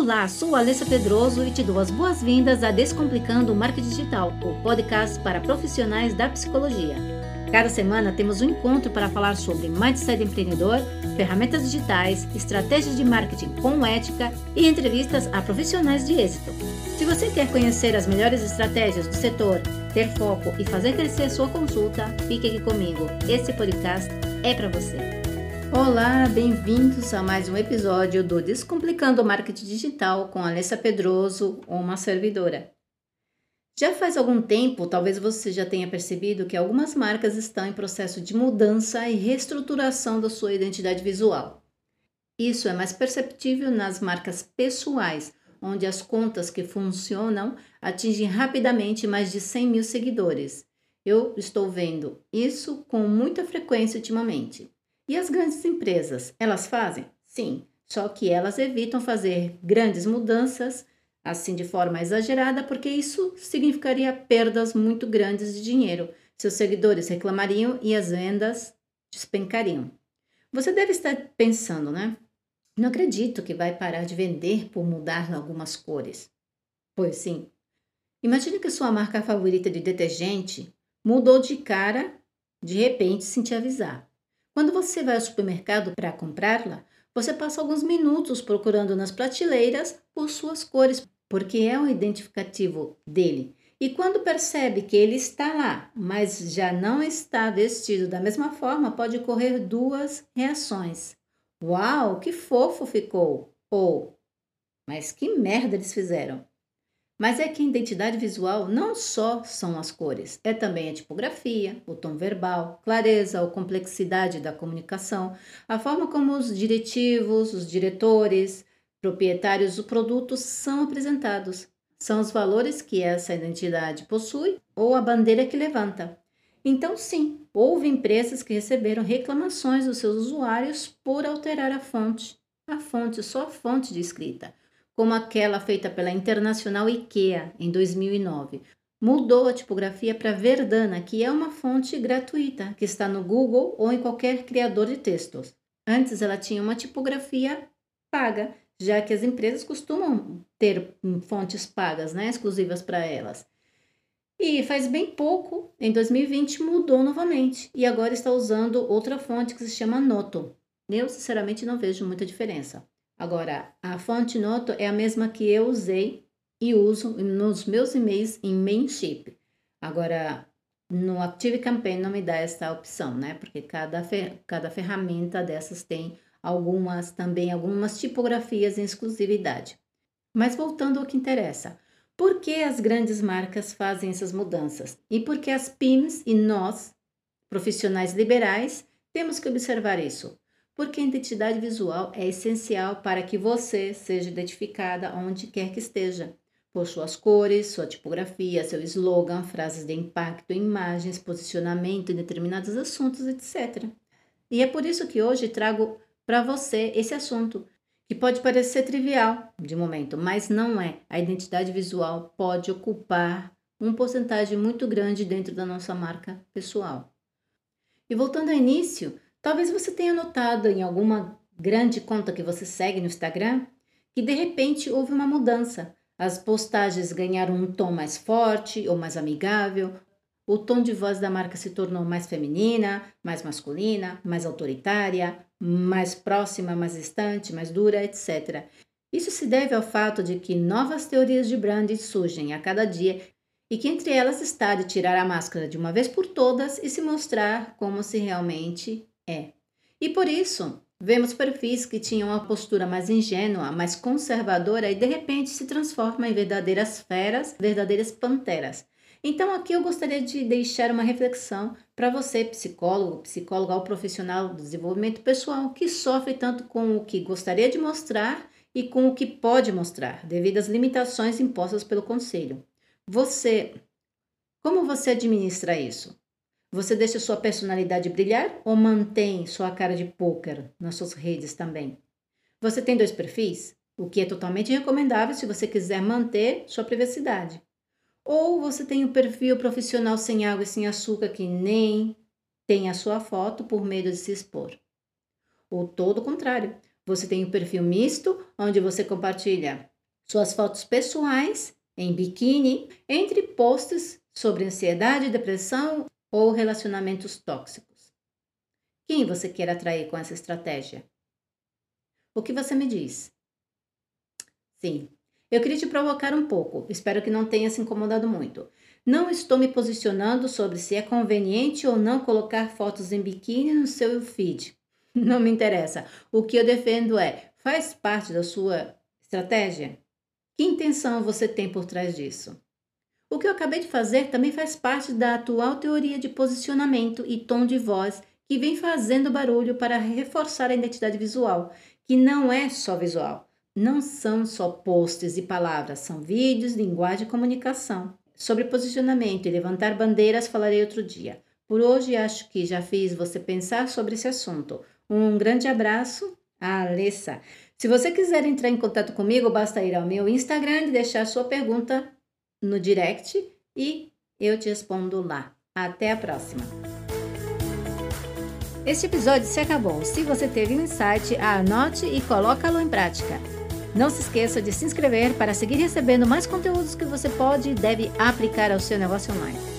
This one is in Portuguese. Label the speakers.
Speaker 1: Olá, sou Alessa Pedroso e te dou as boas-vindas a Descomplicando o Marketing Digital, o podcast para profissionais da psicologia. Cada semana temos um encontro para falar sobre mindset empreendedor, ferramentas digitais, estratégias de marketing com ética e entrevistas a profissionais de êxito. Se você quer conhecer as melhores estratégias do setor, ter foco e fazer crescer sua consulta, fique aqui comigo. Esse podcast é para você. Olá, bem-vindos a mais um episódio do Descomplicando o Marketing Digital com Alessa Pedroso, uma servidora. Já faz algum tempo, talvez você já tenha percebido que algumas marcas estão em processo de mudança e reestruturação da sua identidade visual. Isso é mais perceptível nas marcas pessoais, onde as contas que funcionam atingem rapidamente mais de 100 mil seguidores. Eu estou vendo isso com muita frequência ultimamente. E as grandes empresas, elas fazem? Sim, só que elas evitam fazer grandes mudanças assim de forma exagerada, porque isso significaria perdas muito grandes de dinheiro. Seus seguidores reclamariam e as vendas despencariam. Você deve estar pensando, né? Não acredito que vai parar de vender por mudar algumas cores. Pois sim. Imagine que sua marca favorita de detergente mudou de cara de repente sem te avisar. Quando você vai ao supermercado para comprá-la, você passa alguns minutos procurando nas prateleiras por suas cores, porque é um identificativo dele. E quando percebe que ele está lá, mas já não está vestido da mesma forma, pode ocorrer duas reações. Uau, que fofo ficou! Ou, mas que merda eles fizeram! Mas é que a identidade visual não só são as cores, é também a tipografia, o tom verbal, clareza ou complexidade da comunicação, a forma como os diretivos, os diretores, proprietários do produto são apresentados. São os valores que essa identidade possui ou a bandeira que levanta. Então, sim, houve empresas que receberam reclamações dos seus usuários por alterar a fonte. A fonte, só a fonte de escrita como aquela feita pela internacional IKEA em 2009. Mudou a tipografia para Verdana, que é uma fonte gratuita, que está no Google ou em qualquer criador de textos. Antes ela tinha uma tipografia paga, já que as empresas costumam ter fontes pagas, né, exclusivas para elas. E faz bem pouco, em 2020, mudou novamente e agora está usando outra fonte que se chama Noto. Eu, sinceramente, não vejo muita diferença. Agora, a fonte Noto é a mesma que eu usei e uso nos meus e-mails em Mainship. Agora, no Active Campaign não me dá essa opção, né? Porque cada, fer cada ferramenta dessas tem algumas também algumas tipografias em exclusividade. Mas voltando ao que interessa, por que as grandes marcas fazem essas mudanças? E por que as PIMs e nós, profissionais liberais, temos que observar isso? Porque a identidade visual é essencial para que você seja identificada onde quer que esteja, por suas cores, sua tipografia, seu slogan, frases de impacto, imagens, posicionamento em determinados assuntos, etc. E é por isso que hoje trago para você esse assunto, que pode parecer trivial de momento, mas não é. A identidade visual pode ocupar uma porcentagem muito grande dentro da nossa marca pessoal. E voltando ao início, Talvez você tenha notado em alguma grande conta que você segue no Instagram que de repente houve uma mudança. As postagens ganharam um tom mais forte ou mais amigável, o tom de voz da marca se tornou mais feminina, mais masculina, mais autoritária, mais próxima, mais distante, mais dura, etc. Isso se deve ao fato de que novas teorias de branding surgem a cada dia e que entre elas está de tirar a máscara de uma vez por todas e se mostrar como se realmente é. E por isso, vemos perfis que tinham uma postura mais ingênua, mais conservadora e de repente se transformam em verdadeiras feras, verdadeiras panteras. Então, aqui eu gostaria de deixar uma reflexão para você, psicólogo, psicóloga ou profissional do desenvolvimento pessoal, que sofre tanto com o que gostaria de mostrar e com o que pode mostrar, devido às limitações impostas pelo conselho. Você, como você administra isso? Você deixa sua personalidade brilhar ou mantém sua cara de poker nas suas redes também? Você tem dois perfis? O que é totalmente recomendável se você quiser manter sua privacidade. Ou você tem um perfil profissional sem água e sem açúcar que nem tem a sua foto por medo de se expor. Ou todo o contrário, você tem um perfil misto onde você compartilha suas fotos pessoais em biquíni entre posts sobre ansiedade, depressão ou relacionamentos tóxicos. Quem você quer atrair com essa estratégia? O que você me diz? Sim, eu queria te provocar um pouco, espero que não tenha se incomodado muito. Não estou me posicionando sobre se é conveniente ou não colocar fotos em biquíni no seu feed. Não me interessa. O que eu defendo é: faz parte da sua estratégia? Que intenção você tem por trás disso? O que eu acabei de fazer também faz parte da atual teoria de posicionamento e tom de voz que vem fazendo barulho para reforçar a identidade visual, que não é só visual. Não são só posts e palavras, são vídeos, linguagem e comunicação. Sobre posicionamento e levantar bandeiras falarei outro dia. Por hoje acho que já fiz você pensar sobre esse assunto. Um grande abraço, Alessa. Se você quiser entrar em contato comigo, basta ir ao meu Instagram e deixar sua pergunta no direct e eu te respondo lá. Até a próxima. Este episódio se acabou. Se você teve um insight, anote e coloca-lo em prática. Não se esqueça de se inscrever para seguir recebendo mais conteúdos que você pode e deve aplicar ao seu negócio online.